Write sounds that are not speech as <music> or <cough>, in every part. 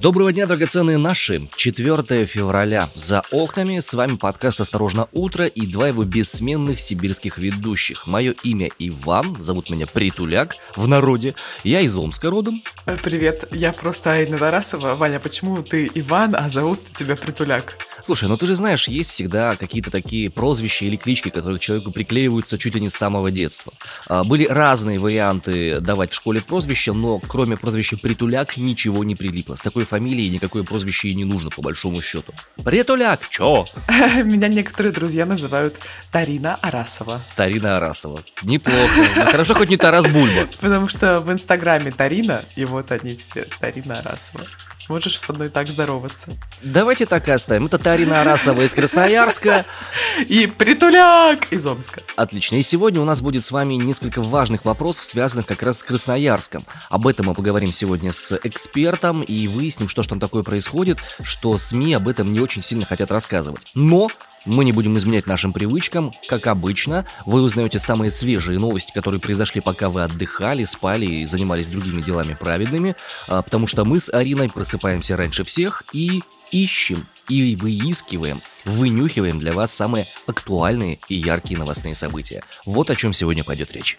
Доброго дня, драгоценные наши. 4 февраля. За окнами с вами подкаст «Осторожно, утро» и два его бессменных сибирских ведущих. Мое имя Иван, зовут меня Притуляк, в народе. Я из Омска родом. Привет, я просто Айна Тарасова. Ваня, почему ты Иван, а зовут тебя Притуляк? Слушай, ну ты же знаешь, есть всегда какие-то такие прозвища или клички, которые человеку приклеиваются чуть ли не с самого детства. А, Были разные варианты давать в школе прозвища, но кроме прозвища Притуляк ничего не прилипло. С такой фамилией никакое прозвище и не нужно, по большому счету. Притуляк, чё? <laughs> Меня некоторые друзья называют Тарина Арасова. Тарина Арасова. Неплохо. Ну, Хорошо, хоть не Тарас Бульба. Потому что в Инстаграме Тарина, и вот они все, Тарина Арасова. Можешь со мной так здороваться. Давайте так и оставим. Это Тарина Арасова из Красноярска. <laughs> И Притуляк из Омска. Отлично. И сегодня у нас будет с вами несколько важных вопросов, связанных как раз с Красноярском. Об этом мы поговорим сегодня с экспертом и выясним, что же там такое происходит, что СМИ об этом не очень сильно хотят рассказывать. Но мы не будем изменять нашим привычкам. Как обычно, вы узнаете самые свежие новости, которые произошли, пока вы отдыхали, спали и занимались другими делами праведными, а, потому что мы с Ариной просыпаемся раньше всех и ищем и выискиваем, вынюхиваем для вас самые актуальные и яркие новостные события. Вот о чем сегодня пойдет речь.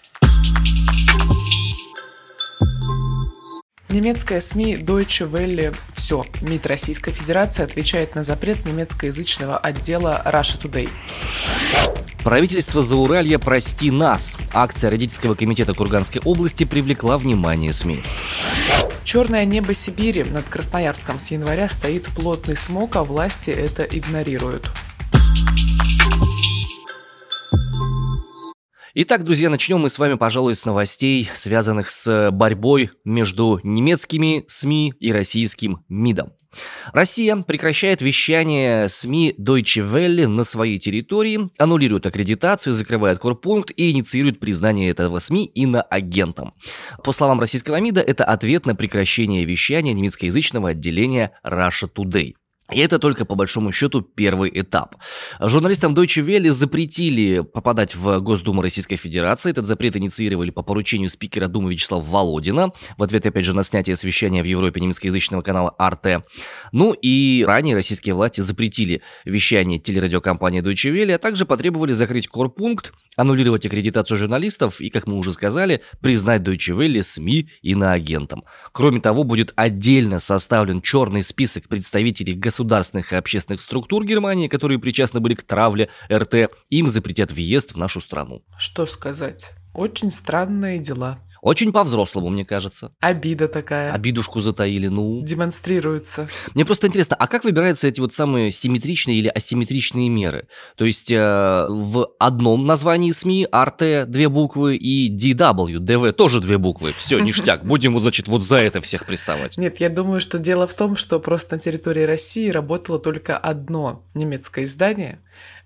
Немецкая СМИ Deutsche Welle «Все». МИД Российской Федерации отвечает на запрет немецкоязычного отдела Russia Today. Правительство Зауралья «Прости нас». Акция родительского комитета Курганской области привлекла внимание СМИ. Черное небо Сибири. Над Красноярском с января стоит плотный смог, а власти это игнорируют. Итак, друзья, начнем мы с вами, пожалуй, с новостей, связанных с борьбой между немецкими СМИ и российским МИДом. Россия прекращает вещание СМИ Deutsche Welle на своей территории, аннулирует аккредитацию, закрывает корпункт и инициирует признание этого СМИ иноагентом. По словам российского МИДа, это ответ на прекращение вещания немецкоязычного отделения Russia Today. И это только, по большому счету, первый этап. Журналистам Deutsche Welle запретили попадать в Госдуму Российской Федерации. Этот запрет инициировали по поручению спикера Думы Вячеслава Володина. В ответ, опять же, на снятие освещения в Европе немецкоязычного канала Arte. Ну и ранее российские власти запретили вещание телерадиокомпании Deutsche Welle, а также потребовали закрыть корпункт, аннулировать аккредитацию журналистов и, как мы уже сказали, признать Deutsche Welle СМИ иноагентом. Кроме того, будет отдельно составлен черный список представителей государственных и общественных структур Германии, которые причастны были к травле РТ, им запретят въезд в нашу страну. Что сказать? Очень странные дела. Очень по-взрослому, мне кажется. Обида такая. Обидушку затаили, ну... Демонстрируется. Мне просто интересно, а как выбираются эти вот самые симметричные или асимметричные меры? То есть э, в одном названии СМИ RT две буквы и DW, DV тоже две буквы. Все, <laughs> ништяк. Будем, вот, значит, вот за это всех прессовать. Нет, я думаю, что дело в том, что просто на территории России работало только одно немецкое издание,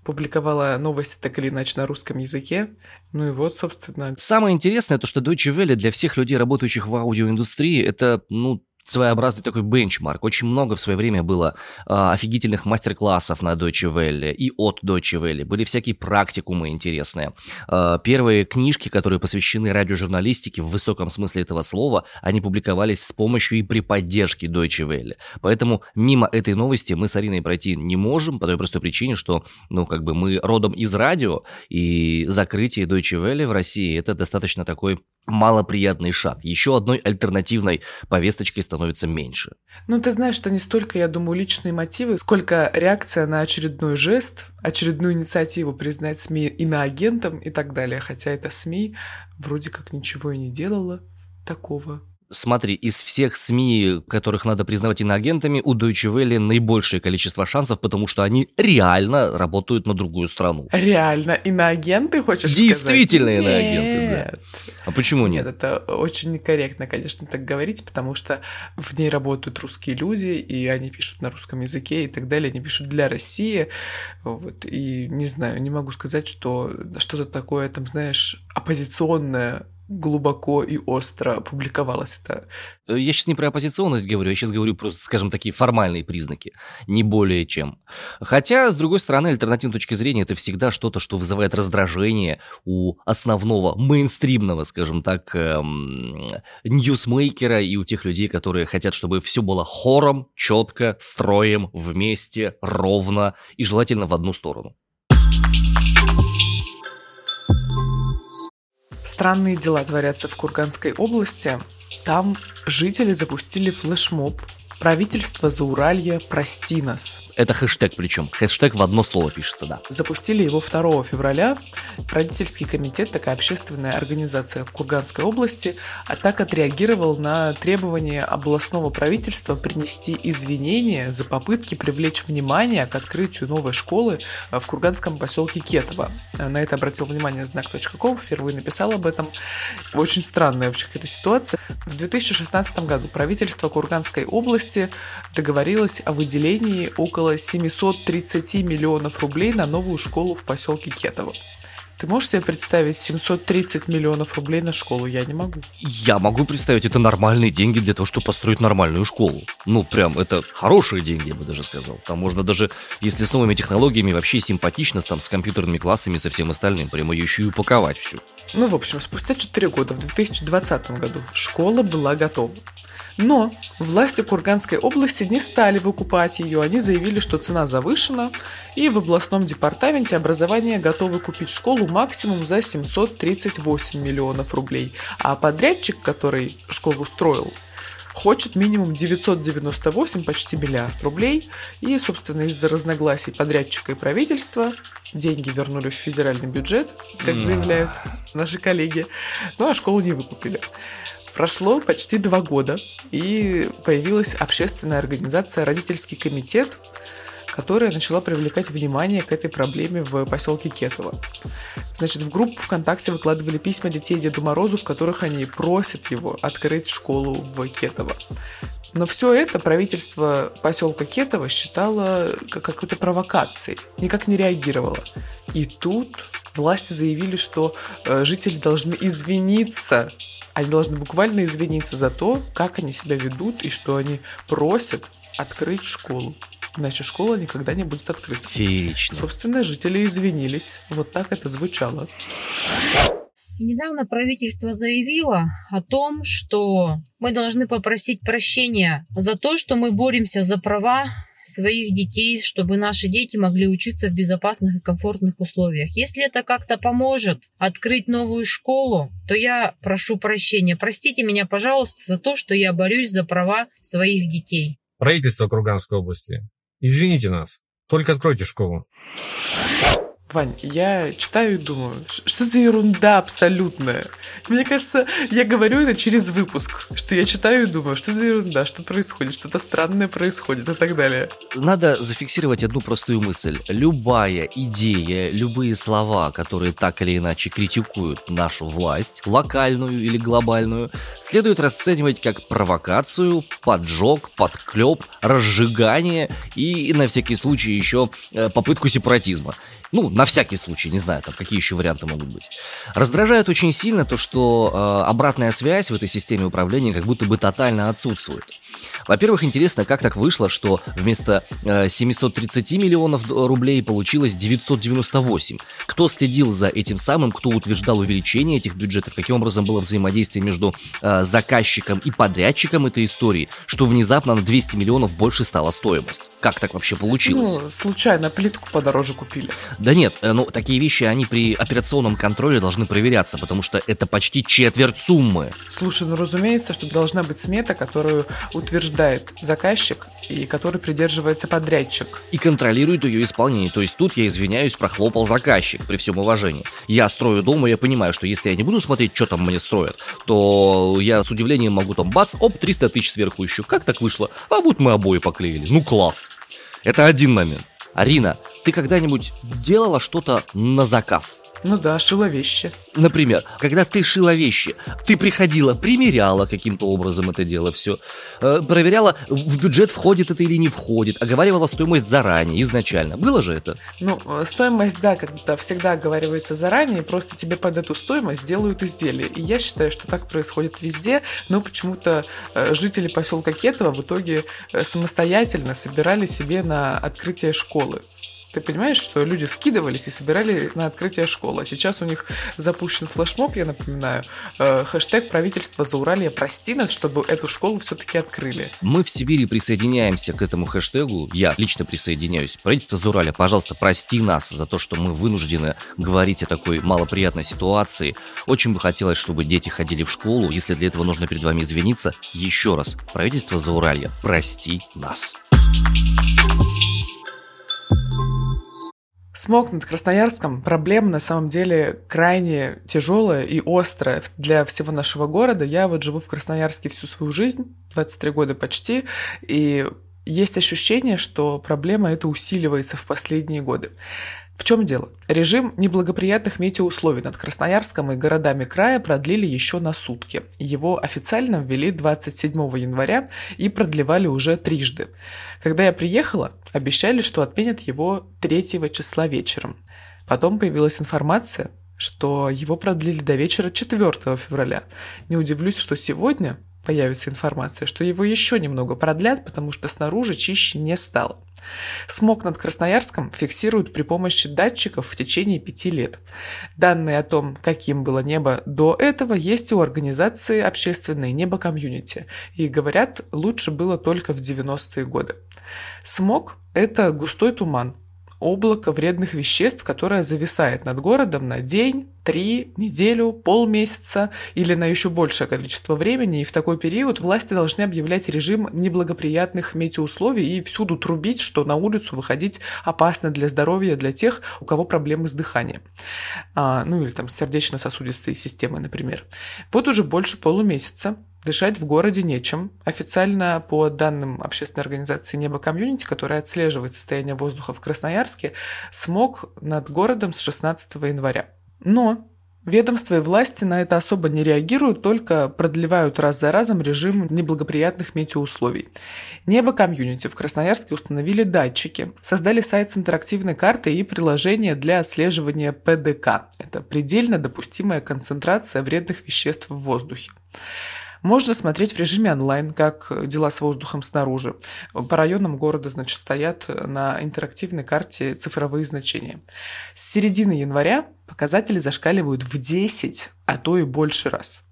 публиковала новости так или иначе на русском языке. Ну и вот, собственно, Самое интересное, то, что Deutsche Welle для всех людей, работающих в аудиоиндустрии, это, ну, своеобразный такой бенчмарк. Очень много в свое время было а, офигительных мастер-классов на Deutsche Welle и от Deutsche Welle. Были всякие практикумы интересные. А, первые книжки, которые посвящены радиожурналистике в высоком смысле этого слова, они публиковались с помощью и при поддержке Deutsche Welle. Поэтому мимо этой новости мы с Ариной пройти не можем по той простой причине, что, ну, как бы мы родом из радио, и закрытие Deutsche Welle в России это достаточно такой малоприятный шаг. Еще одной альтернативной повесточкой становится меньше. Ну, ты знаешь, что не столько, я думаю, личные мотивы, сколько реакция на очередной жест, очередную инициативу признать СМИ иноагентом и так далее. Хотя это СМИ вроде как ничего и не делала такого. Смотри, из всех СМИ, которых надо признавать иноагентами, у Deutsche Welle наибольшее количество шансов, потому что они реально работают на другую страну. Реально иноагенты, хочешь Действительно сказать? иноагенты, да. А почему Нет, нет? это очень некорректно, конечно, так говорить, потому что в ней работают русские люди, и они пишут на русском языке и так далее, они пишут для России, вот, и не знаю, не могу сказать, что что-то такое, там, знаешь, оппозиционное глубоко и остро публиковалось это. Я сейчас не про оппозиционность говорю, я сейчас говорю просто, скажем, такие формальные признаки, не более чем. Хотя, с другой стороны, альтернативной точки зрения, это всегда что-то, что вызывает раздражение у основного мейнстримного, скажем так, эм, ньюсмейкера и у тех людей, которые хотят, чтобы все было хором, четко, строем, вместе, ровно и желательно в одну сторону. Странные дела творятся в Курганской области. Там жители запустили флешмоб Правительство Зауралья «Прости нас». Это хэштег причем. Хэштег в одно слово пишется, да. Запустили его 2 февраля. Родительский комитет, такая общественная организация в Курганской области, а так отреагировал на требование областного правительства принести извинения за попытки привлечь внимание к открытию новой школы в курганском поселке Кетово. На это обратил внимание знак.ком, впервые написал об этом. Очень странная вообще какая-то ситуация. В 2016 году правительство Курганской области договорилось о выделении около около 730 миллионов рублей на новую школу в поселке Кетово. Ты можешь себе представить 730 миллионов рублей на школу? Я не могу. Я могу представить, это нормальные деньги для того, чтобы построить нормальную школу. Ну, прям, это хорошие деньги, я бы даже сказал. Там можно даже, если с новыми технологиями, вообще симпатично, там, с компьютерными классами, со всем остальным, прямо ее еще и упаковать всю. Ну, в общем, спустя 4 года, в 2020 году, школа была готова. Но власти Курганской области не стали выкупать ее. Они заявили, что цена завышена, и в областном департаменте образования готовы купить школу максимум за 738 миллионов рублей. А подрядчик, который школу строил, хочет минимум 998, почти миллиард рублей. И, собственно, из-за разногласий подрядчика и правительства деньги вернули в федеральный бюджет, как заявляют наши коллеги. Ну а школу не выкупили. Прошло почти два года, и появилась общественная организация «Родительский комитет», которая начала привлекать внимание к этой проблеме в поселке Кетово. Значит, в группу ВКонтакте выкладывали письма детей Деду Морозу, в которых они просят его открыть школу в Кетово. Но все это правительство поселка Кетово считало какой-то провокацией, никак не реагировало. И тут власти заявили, что э, жители должны извиниться они должны буквально извиниться за то, как они себя ведут и что они просят открыть школу. Иначе школа никогда не будет открыта. Феерично. Собственно, жители извинились. Вот так это звучало. И недавно правительство заявило о том, что мы должны попросить прощения за то, что мы боремся за права своих детей, чтобы наши дети могли учиться в безопасных и комфортных условиях. Если это как-то поможет открыть новую школу, то я прошу прощения. Простите меня, пожалуйста, за то, что я борюсь за права своих детей. Правительство Курганской области, извините нас, только откройте школу. Вань, я читаю и думаю, что за ерунда абсолютная. Мне кажется, я говорю это через выпуск, что я читаю и думаю, что за ерунда, что происходит, что-то странное происходит и так далее. Надо зафиксировать одну простую мысль. Любая идея, любые слова, которые так или иначе критикуют нашу власть, локальную или глобальную, следует расценивать как провокацию, поджог, подклеп, разжигание и, на всякий случай, еще э, попытку сепаратизма. Ну, на всякий случай, не знаю, там какие еще варианты могут быть. Раздражает очень сильно то, что э, обратная связь в этой системе управления как будто бы тотально отсутствует. Во-первых, интересно, как так вышло, что вместо э, 730 миллионов рублей получилось 998. Кто следил за этим самым, кто утверждал увеличение этих бюджетов, каким образом было взаимодействие между э, заказчиком и подрядчиком этой истории, что внезапно на 200 миллионов больше стала стоимость. Как так вообще получилось? Ну, случайно плитку подороже купили. Да нет, э, ну такие вещи, они при операционном контроле должны проверяться, потому что это почти четверть суммы. Слушай, ну разумеется, что должна быть смета, которую утверждает заказчик и который придерживается подрядчик. И контролирует ее исполнение. То есть тут я извиняюсь, прохлопал заказчик, при всем уважении. Я строю дом, и я понимаю, что если я не буду смотреть, что там мне строят, то я с удивлением могу там бац, оп, 300 тысяч сверху еще. Как так вышло? А вот мы обои поклеили. Ну класс. Это один момент. Арина, ты когда-нибудь делала что-то на заказ? Ну да, шила вещи. Например, когда ты шила вещи, ты приходила, примеряла каким-то образом это дело все, э, проверяла, в бюджет входит это или не входит, оговаривала стоимость заранее, изначально. Было же это? Ну, э, стоимость, да, когда всегда оговаривается заранее, просто тебе под эту стоимость делают изделие. И я считаю, что так происходит везде, но почему-то э, жители поселка Кетово в итоге самостоятельно собирали себе на открытие школы. Ты понимаешь, что люди скидывались и собирали на открытие школы. А сейчас у них запущен флешмоб, я напоминаю, э, хэштег правительства Зауралья прости нас, чтобы эту школу все-таки открыли. Мы в Сибири присоединяемся к этому хэштегу. Я лично присоединяюсь. Правительство Зауралья, пожалуйста, прости нас за то, что мы вынуждены говорить о такой малоприятной ситуации. Очень бы хотелось, чтобы дети ходили в школу. Если для этого нужно перед вами извиниться, еще раз, правительство Зауралья, прости нас. Смог над Красноярском проблема на самом деле крайне тяжелая и острая для всего нашего города. Я вот живу в Красноярске всю свою жизнь, 23 года почти, и есть ощущение, что проблема эта усиливается в последние годы. В чем дело? Режим неблагоприятных метеоусловий над Красноярском и городами края продлили еще на сутки. Его официально ввели 27 января и продлевали уже трижды. Когда я приехала, обещали, что отменят его 3 числа вечером. Потом появилась информация, что его продлили до вечера 4 февраля. Не удивлюсь, что сегодня появится информация, что его еще немного продлят, потому что снаружи чище не стало. Смог над Красноярском фиксируют при помощи датчиков в течение пяти лет. Данные о том, каким было небо до этого, есть у организации общественной «Небо комьюнити». И говорят, лучше было только в 90-е годы. Смог – это густой туман, облако вредных веществ, которое зависает над городом на день, три, неделю, полмесяца или на еще большее количество времени, и в такой период власти должны объявлять режим неблагоприятных метеоусловий и всюду трубить, что на улицу выходить опасно для здоровья для тех, у кого проблемы с дыханием. А, ну или там сердечно-сосудистой системой, например. Вот уже больше полумесяца Дышать в городе нечем. Официально, по данным общественной организации «Небо комьюнити», которая отслеживает состояние воздуха в Красноярске, смог над городом с 16 января. Но Ведомства и власти на это особо не реагируют, только продлевают раз за разом режим неблагоприятных метеоусловий. Небо комьюнити в Красноярске установили датчики, создали сайт с интерактивной картой и приложение для отслеживания ПДК. Это предельно допустимая концентрация вредных веществ в воздухе. Можно смотреть в режиме онлайн, как дела с воздухом снаружи. По районам города, значит, стоят на интерактивной карте цифровые значения. С середины января показатели зашкаливают в 10, а то и больше раз.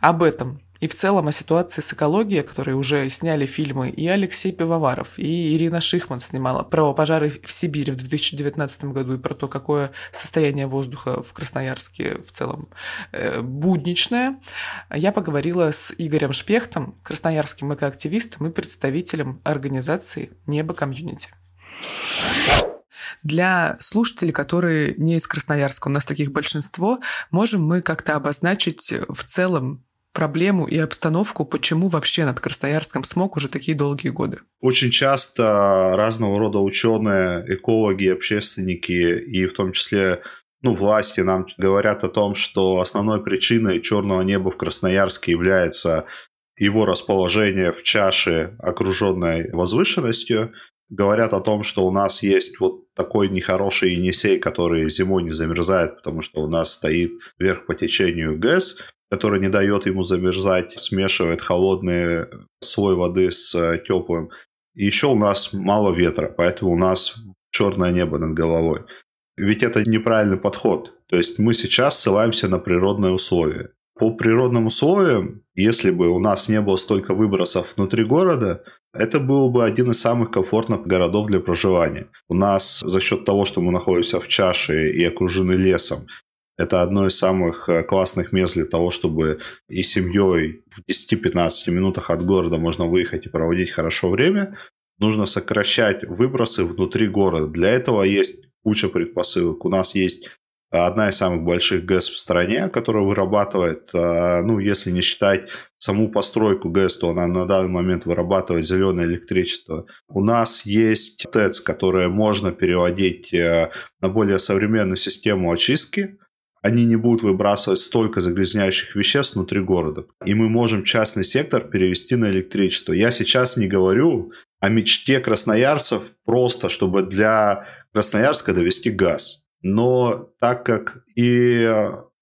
Об этом и в целом о ситуации с экологией, которые уже сняли фильмы и Алексей Пивоваров, и Ирина Шихман снимала про пожары в Сибири в 2019 году и про то, какое состояние воздуха в Красноярске в целом э, будничное. Я поговорила с Игорем Шпехтом, красноярским экоактивистом и представителем организации «Небо комьюнити». Для слушателей, которые не из Красноярска, у нас таких большинство, можем мы как-то обозначить в целом проблему и обстановку, почему вообще над Красноярском смог уже такие долгие годы? Очень часто разного рода ученые, экологи, общественники и в том числе ну, власти нам говорят о том, что основной причиной черного неба в Красноярске является его расположение в чаше, окруженной возвышенностью. Говорят о том, что у нас есть вот такой нехороший Енисей, который зимой не замерзает, потому что у нас стоит вверх по течению ГЭС, который не дает ему замерзать, смешивает холодный слой воды с э, теплым. И еще у нас мало ветра, поэтому у нас черное небо над головой. Ведь это неправильный подход. То есть мы сейчас ссылаемся на природные условия. По природным условиям, если бы у нас не было столько выбросов внутри города, это был бы один из самых комфортных городов для проживания. У нас за счет того, что мы находимся в чаше и окружены лесом, это одно из самых э, классных мест для того, чтобы и семьей в 10-15 минутах от города можно выехать и проводить хорошо время. Нужно сокращать выбросы внутри города. Для этого есть куча предпосылок. У нас есть одна из самых больших ГЭС в стране, которая вырабатывает, э, ну, если не считать саму постройку ГЭС, то она на данный момент вырабатывает зеленое электричество. У нас есть ТЭЦ, которое можно переводить э, на более современную систему очистки, они не будут выбрасывать столько загрязняющих веществ внутри города. И мы можем частный сектор перевести на электричество. Я сейчас не говорю о мечте красноярцев просто, чтобы для Красноярска довести газ. Но так как и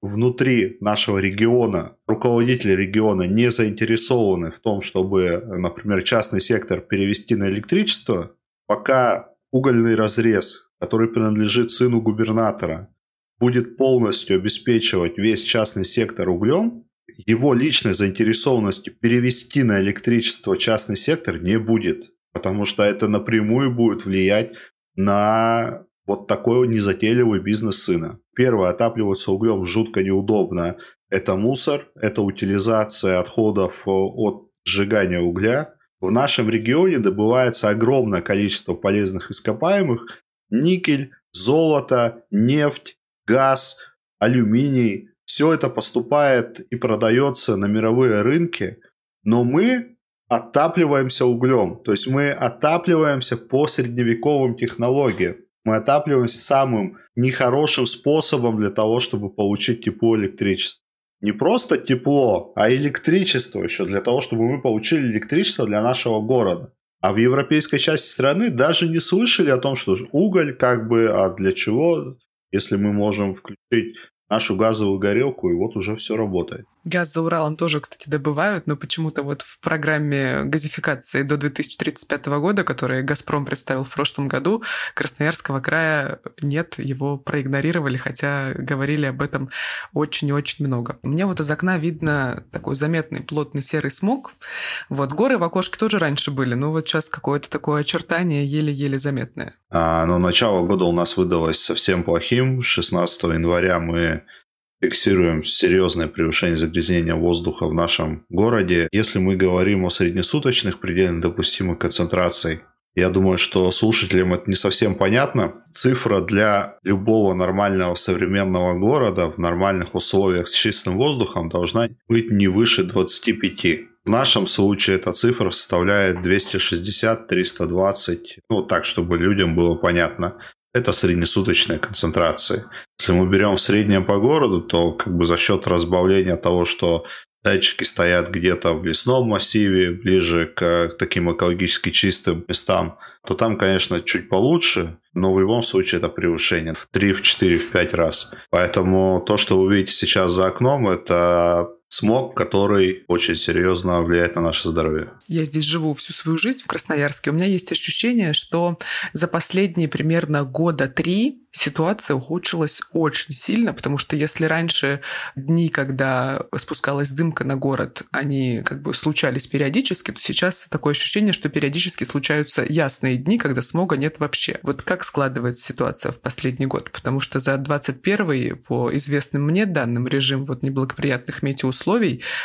внутри нашего региона руководители региона не заинтересованы в том, чтобы, например, частный сектор перевести на электричество, пока угольный разрез, который принадлежит сыну губернатора, будет полностью обеспечивать весь частный сектор углем, его личной заинтересованности перевести на электричество частный сектор не будет, потому что это напрямую будет влиять на вот такой незатейливый бизнес сына. Первое, отапливаться углем жутко неудобно. Это мусор, это утилизация отходов э, от сжигания угля. В нашем регионе добывается огромное количество полезных ископаемых. Никель, золото, нефть, газ, алюминий. Все это поступает и продается на мировые рынки. Но мы отапливаемся углем. То есть мы отапливаемся по средневековым технологиям. Мы отапливаемся самым нехорошим способом для того, чтобы получить тепло электричество. Не просто тепло, а электричество еще для того, чтобы мы получили электричество для нашего города. А в европейской части страны даже не слышали о том, что уголь как бы, а для чего, если мы можем включить нашу газовую горелку, и вот уже все работает. Газ за Уралом тоже, кстати, добывают, но почему-то вот в программе газификации до 2035 года, которую «Газпром» представил в прошлом году, Красноярского края нет, его проигнорировали, хотя говорили об этом очень и очень много. Мне вот из окна видно такой заметный плотный серый смог. Вот горы в окошке тоже раньше были, но вот сейчас какое-то такое очертание еле-еле заметное. А, но начало года у нас выдалось совсем плохим. 16 января мы фиксируем серьезное превышение загрязнения воздуха в нашем городе. Если мы говорим о среднесуточных предельно допустимых концентраций, я думаю, что слушателям это не совсем понятно. Цифра для любого нормального современного города в нормальных условиях с чистым воздухом должна быть не выше 25. В нашем случае эта цифра составляет 260-320, ну так, чтобы людям было понятно. Это среднесуточная концентрация. Если мы берем в среднем по городу, то как бы за счет разбавления того, что датчики стоят где-то в лесном массиве, ближе к таким экологически чистым местам, то там, конечно, чуть получше, но в любом случае это превышение в 3, в 4, в 5 раз. Поэтому то, что вы видите сейчас за окном, это смог, который очень серьезно влияет на наше здоровье. Я здесь живу всю свою жизнь в Красноярске. У меня есть ощущение, что за последние примерно года три ситуация ухудшилась очень сильно, потому что если раньше дни, когда спускалась дымка на город, они как бы случались периодически, то сейчас такое ощущение, что периодически случаются ясные дни, когда смога нет вообще. Вот как складывается ситуация в последний год? Потому что за 21 по известным мне данным режим вот неблагоприятных метеоусловий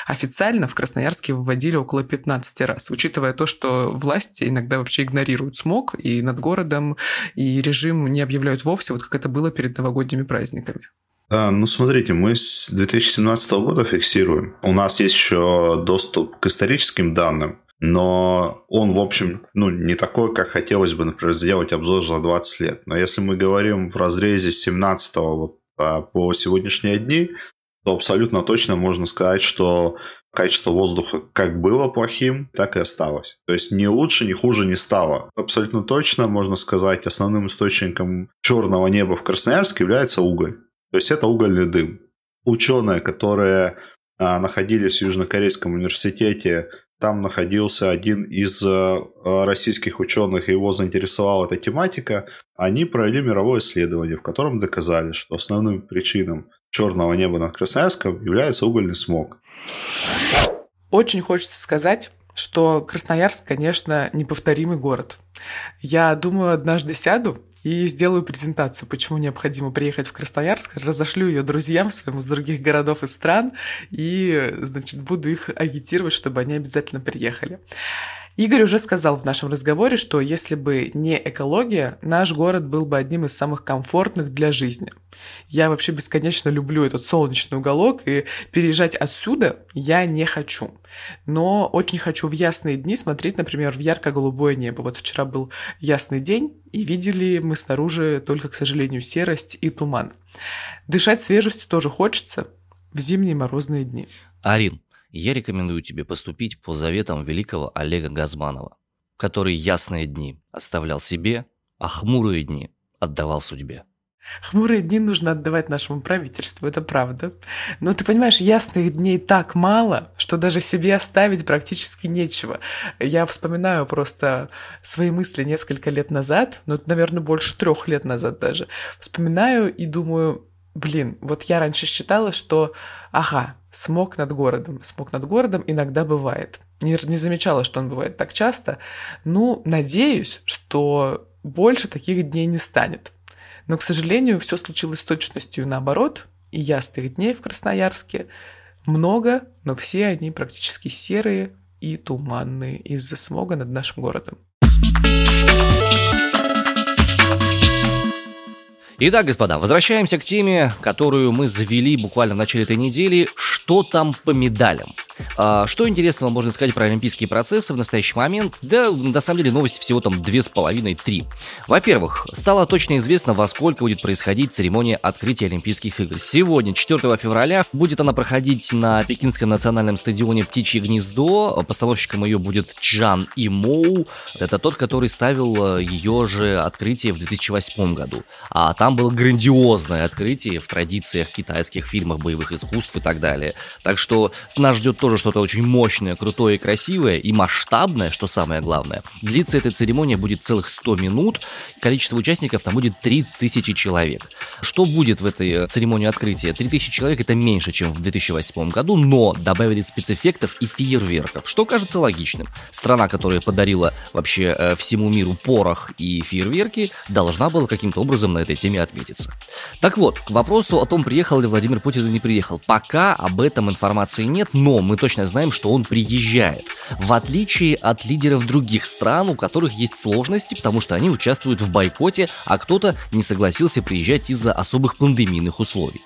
официально в Красноярске выводили около 15 раз, учитывая то, что власти иногда вообще игнорируют смог и над городом, и режим не объявляют вовсе, вот как это было перед новогодними праздниками. А, ну, смотрите, мы с 2017 года фиксируем. У нас есть еще доступ к историческим данным, но он, в общем, ну, не такой, как хотелось бы, например, сделать обзор за 20 лет. Но если мы говорим в разрезе с 17 вот, а, по сегодняшние дни, то абсолютно точно можно сказать, что качество воздуха как было плохим, так и осталось. То есть ни лучше, ни хуже не стало. Абсолютно точно можно сказать, основным источником черного неба в Красноярске является уголь. То есть это угольный дым. Ученые, которые а, находились в Южнокорейском университете, там находился один из а, российских ученых, его заинтересовала эта тематика, они провели мировое исследование, в котором доказали, что основным причиной черного неба над Красноярском является угольный смог. Очень хочется сказать, что Красноярск, конечно, неповторимый город. Я думаю, однажды сяду и сделаю презентацию, почему необходимо приехать в Красноярск, разошлю ее друзьям своим из других городов и стран и, значит, буду их агитировать, чтобы они обязательно приехали. Игорь уже сказал в нашем разговоре, что если бы не экология, наш город был бы одним из самых комфортных для жизни. Я вообще бесконечно люблю этот солнечный уголок, и переезжать отсюда я не хочу. Но очень хочу в ясные дни смотреть, например, в ярко-голубое небо. Вот вчера был ясный день, и видели мы снаружи только, к сожалению, серость и туман. Дышать свежестью тоже хочется в зимние морозные дни. Арин, я рекомендую тебе поступить по заветам великого Олега Газманова, который ясные дни оставлял себе, а хмурые дни отдавал судьбе. Хмурые дни нужно отдавать нашему правительству, это правда. Но ты понимаешь, ясных дней так мало, что даже себе оставить практически нечего. Я вспоминаю просто свои мысли несколько лет назад, ну, наверное, больше трех лет назад даже. Вспоминаю и думаю, блин, вот я раньше считала, что, ага, смог над городом, смог над городом иногда бывает. Не, не замечала, что он бывает так часто. Ну, надеюсь, что больше таких дней не станет. Но, к сожалению, все случилось с точностью наоборот, и ясных дней в Красноярске много, но все они практически серые и туманные из-за смога над нашим городом. Итак, господа, возвращаемся к теме, которую мы завели буквально в начале этой недели. Что там по медалям? А, что интересного можно сказать про олимпийские процессы в настоящий момент? Да, на самом деле новости всего там две с половиной, три. Во-первых, стало точно известно, во сколько будет происходить церемония открытия Олимпийских игр. Сегодня, 4 февраля, будет она проходить на Пекинском национальном стадионе «Птичье гнездо». Постановщиком ее будет Чжан Имоу. Это тот, который ставил э, ее же открытие в 2008 году. А там было грандиозное открытие в традициях китайских фильмов, боевых искусств и так далее. Так что нас ждет тоже что-то очень мощное, крутое и красивое, и масштабное, что самое главное. Длиться эта церемония будет целых 100 минут, количество участников там будет 3000 человек. Что будет в этой э, церемонии открытия? 3000 человек это меньше, чем в 2008 году, но добавили спецэффектов и фейерверков, что кажется логичным. Страна, которая подарила вообще э, всему миру порох и фейерверки, должна была каким-то образом на этой теме отметиться. Так вот, к вопросу о том, приехал ли Владимир Путин или не приехал. Пока об этом информации нет, но мы мы точно знаем, что он приезжает. В отличие от лидеров других стран, у которых есть сложности, потому что они участвуют в бойкоте, а кто-то не согласился приезжать из-за особых пандемийных условий.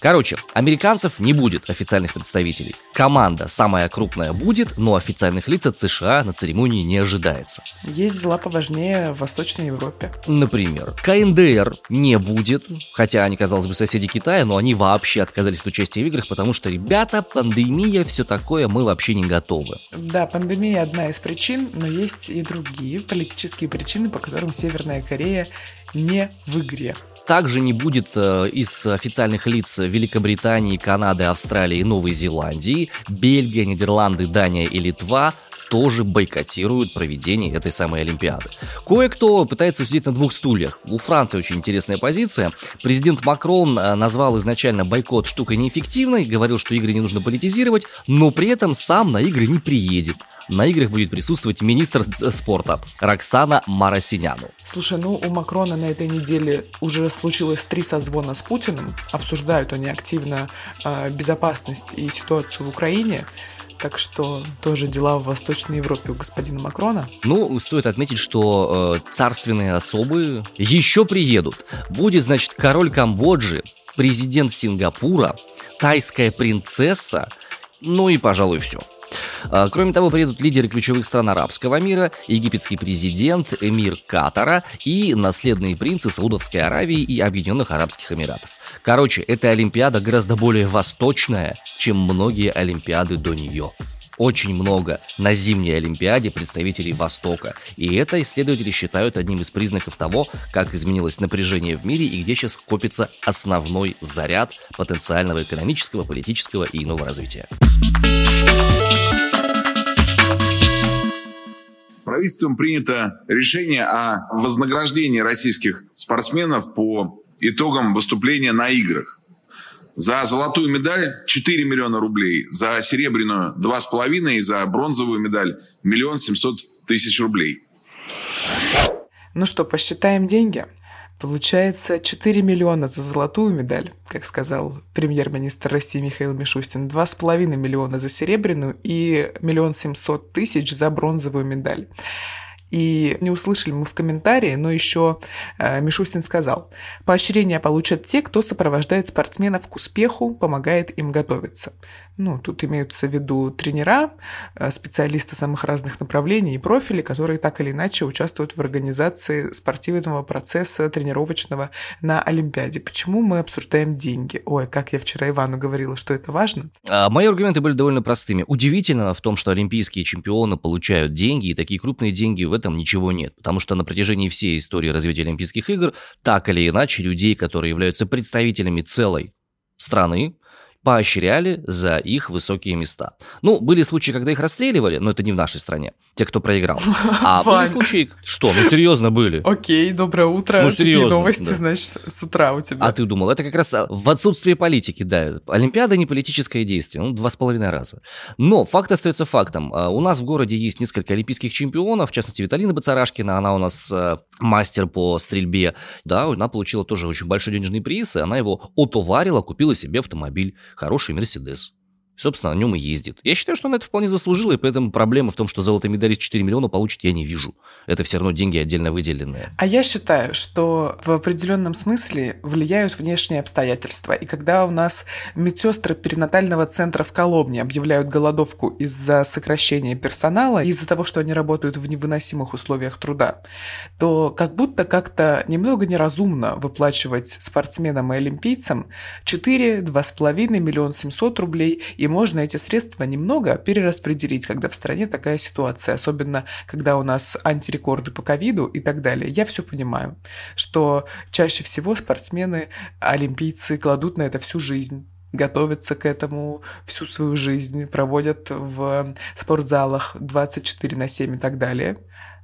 Короче, американцев не будет официальных представителей. Команда самая крупная будет, но официальных лиц от США на церемонии не ожидается. Есть дела поважнее в Восточной Европе. Например, КНДР не будет, хотя они, казалось бы, соседи Китая, но они вообще отказались от участия в играх, потому что, ребята, пандемия, все такое, мы вообще не готовы. Да, пандемия одна из причин, но есть и другие политические причины, по которым Северная Корея не в игре. Также не будет э, из официальных лиц Великобритании, Канады, Австралии и Новой Зеландии. Бельгия, Нидерланды, Дания и Литва тоже бойкотируют проведение этой самой Олимпиады. Кое-кто пытается сидеть на двух стульях. У Франции очень интересная позиция. Президент Макрон э, назвал изначально бойкот штукой неэффективной, говорил, что игры не нужно политизировать, но при этом сам на игры не приедет. На играх будет присутствовать министр спорта Роксана Марасиняну. Слушай, ну у Макрона на этой неделе уже случилось три созвона с Путиным. Обсуждают они активно э, безопасность и ситуацию в Украине. Так что тоже дела в Восточной Европе у господина Макрона. Ну, стоит отметить, что э, царственные особы еще приедут. Будет, значит, король Камбоджи, президент Сингапура, тайская принцесса, ну и, пожалуй, все. А, кроме того, приедут лидеры ключевых стран арабского мира, египетский президент, эмир Катара и наследные принцы Саудовской Аравии и Объединенных Арабских Эмиратов. Короче, эта Олимпиада гораздо более восточная, чем многие Олимпиады до нее очень много на зимней Олимпиаде представителей Востока. И это исследователи считают одним из признаков того, как изменилось напряжение в мире и где сейчас копится основной заряд потенциального экономического, политического и иного развития. Правительством принято решение о вознаграждении российских спортсменов по итогам выступления на играх. За золотую медаль 4 миллиона рублей, за серебряную 2,5 и за бронзовую медаль миллион семьсот тысяч рублей. Ну что, посчитаем деньги. Получается 4 миллиона за золотую медаль, как сказал премьер-министр России Михаил Мишустин, 2,5 миллиона за серебряную и миллион семьсот тысяч за бронзовую медаль. И не услышали мы в комментарии, но еще э, Мишустин сказал, поощрение получат те, кто сопровождает спортсменов к успеху, помогает им готовиться. Ну, тут имеются в виду тренера, э, специалисты самых разных направлений и профилей, которые так или иначе участвуют в организации спортивного процесса тренировочного на Олимпиаде. Почему мы обсуждаем деньги? Ой, как я вчера Ивану говорила, что это важно. А, мои аргументы были довольно простыми. Удивительно в том, что олимпийские чемпионы получают деньги, и такие крупные деньги в этом ничего нет. Потому что на протяжении всей истории развития Олимпийских игр, так или иначе, людей, которые являются представителями целой страны, поощряли за их высокие места. Ну, были случаи, когда их расстреливали, но это не в нашей стране, те, кто проиграл. <laughs> А были случаи, что, ну серьезно были. Окей, доброе утро. Ну серьезно. Какие новости, да. значит, с утра у тебя? А ты думал, это как раз в отсутствие политики, да. Олимпиада не политическое действие, ну два с половиной раза. Но факт остается фактом. А, у нас в городе есть несколько олимпийских чемпионов, в частности, Виталина Бацарашкина, она у нас э, мастер по стрельбе. Да, она получила тоже очень большой денежный приз, и она его отоварила, купила себе автомобиль хороший Мерседес. Собственно, на нем и ездит. Я считаю, что она это вполне заслужила, и поэтому проблема в том, что золотая медаль из 4 миллиона получит, я не вижу. Это все равно деньги отдельно выделенные. А я считаю, что в определенном смысле влияют внешние обстоятельства. И когда у нас медсестры перинатального центра в Коломне объявляют голодовку из-за сокращения персонала, из-за того, что они работают в невыносимых условиях труда, то как будто как-то немного неразумно выплачивать спортсменам и олимпийцам 4, 2,5 миллион 700 рублей и можно эти средства немного перераспределить, когда в стране такая ситуация, особенно когда у нас антирекорды по ковиду и так далее. Я все понимаю, что чаще всего спортсмены, олимпийцы кладут на это всю жизнь готовятся к этому всю свою жизнь, проводят в спортзалах 24 на 7 и так далее.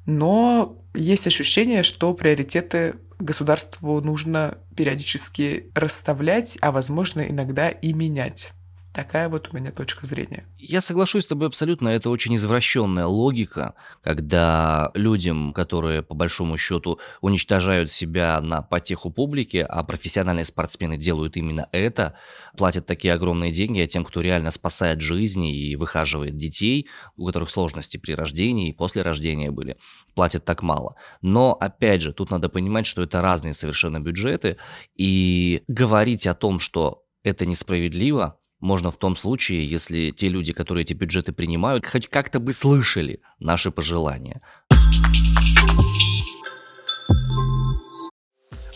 Но есть ощущение, что приоритеты государству нужно периодически расставлять, а возможно иногда и менять. Такая вот у меня точка зрения. Я соглашусь с тобой абсолютно. Это очень извращенная логика, когда людям, которые по большому счету уничтожают себя на потеху публики, а профессиональные спортсмены делают именно это, платят такие огромные деньги, а тем, кто реально спасает жизни и выхаживает детей, у которых сложности при рождении и после рождения были, платят так мало. Но, опять же, тут надо понимать, что это разные совершенно бюджеты, и говорить о том, что это несправедливо, можно в том случае, если те люди, которые эти бюджеты принимают, хоть как-то бы слышали наши пожелания.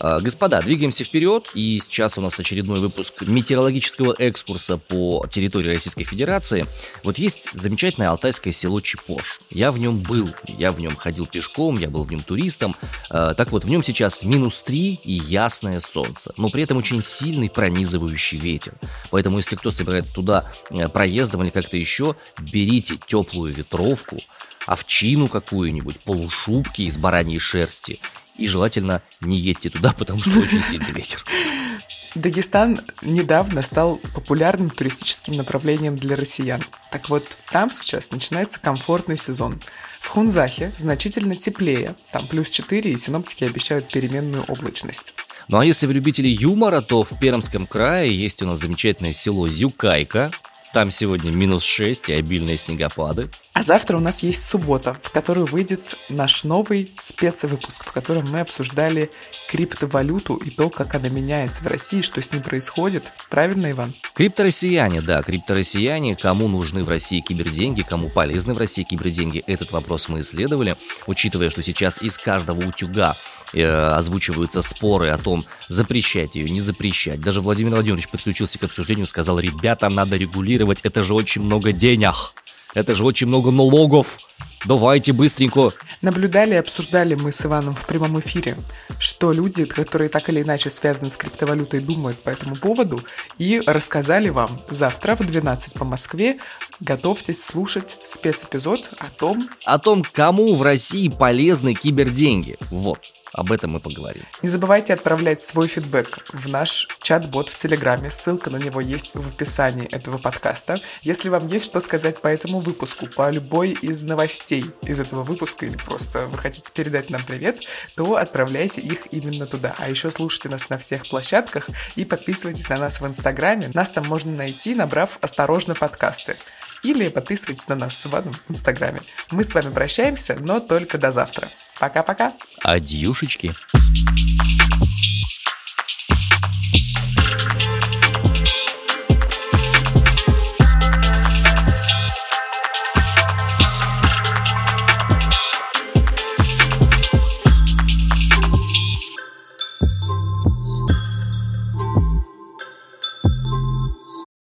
Господа, двигаемся вперед, и сейчас у нас очередной выпуск метеорологического экскурса по территории Российской Федерации. Вот есть замечательное алтайское село Чепош. Я в нем был, я в нем ходил пешком, я был в нем туристом. А, так вот, в нем сейчас минус 3 и ясное солнце, но при этом очень сильный пронизывающий ветер. Поэтому, если кто собирается туда э, проездом или как-то еще, берите теплую ветровку, овчину какую-нибудь, полушубки из бараньей шерсти и желательно не едьте туда, <laughs> потому что очень сильный ветер. Дагестан недавно стал популярным туристическим направлением для россиян. Так вот, там сейчас начинается комфортный сезон. В Хунзахе значительно теплее, там плюс 4, и синоптики обещают переменную облачность. Ну а если вы любители юмора, то в Пермском крае есть у нас замечательное село Зюкайка, там сегодня минус 6 и обильные снегопады. А завтра у нас есть суббота, в которую выйдет наш новый спецвыпуск, в котором мы обсуждали криптовалюту и то, как она меняется в России, что с ней происходит. Правильно, Иван? Криптороссияне, да, криптороссияне, кому нужны в России киберденьги, кому полезны в России киберденьги, этот вопрос мы исследовали, учитывая, что сейчас из каждого утюга э, озвучиваются споры о том, запрещать ее, не запрещать. Даже Владимир Владимирович подключился к обсуждению, сказал, ребята, надо регулировать, это же очень много денег. Это же очень много налогов. Давайте быстренько. Наблюдали и обсуждали мы с Иваном в прямом эфире, что люди, которые так или иначе связаны с криптовалютой, думают по этому поводу, и рассказали вам завтра в 12 по Москве. Готовьтесь слушать спецэпизод о том... О том, кому в России полезны киберденьги. Вот. об этом мы поговорим. Не забывайте отправлять свой фидбэк в наш чат-бот в Телеграме. Ссылка на него есть в описании этого подкаста. Если вам есть что сказать по этому выпуску, по любой из новостей из этого выпуска, или просто вы хотите передать нам привет, то отправляйте их именно туда. А еще слушайте нас на всех площадках и подписывайтесь на нас в Инстаграме. Нас там можно найти, набрав «Осторожно, подкасты» или подписывайтесь на нас в Инстаграме. Мы с вами прощаемся, но только до завтра. Пока-пока. Адьюшечки.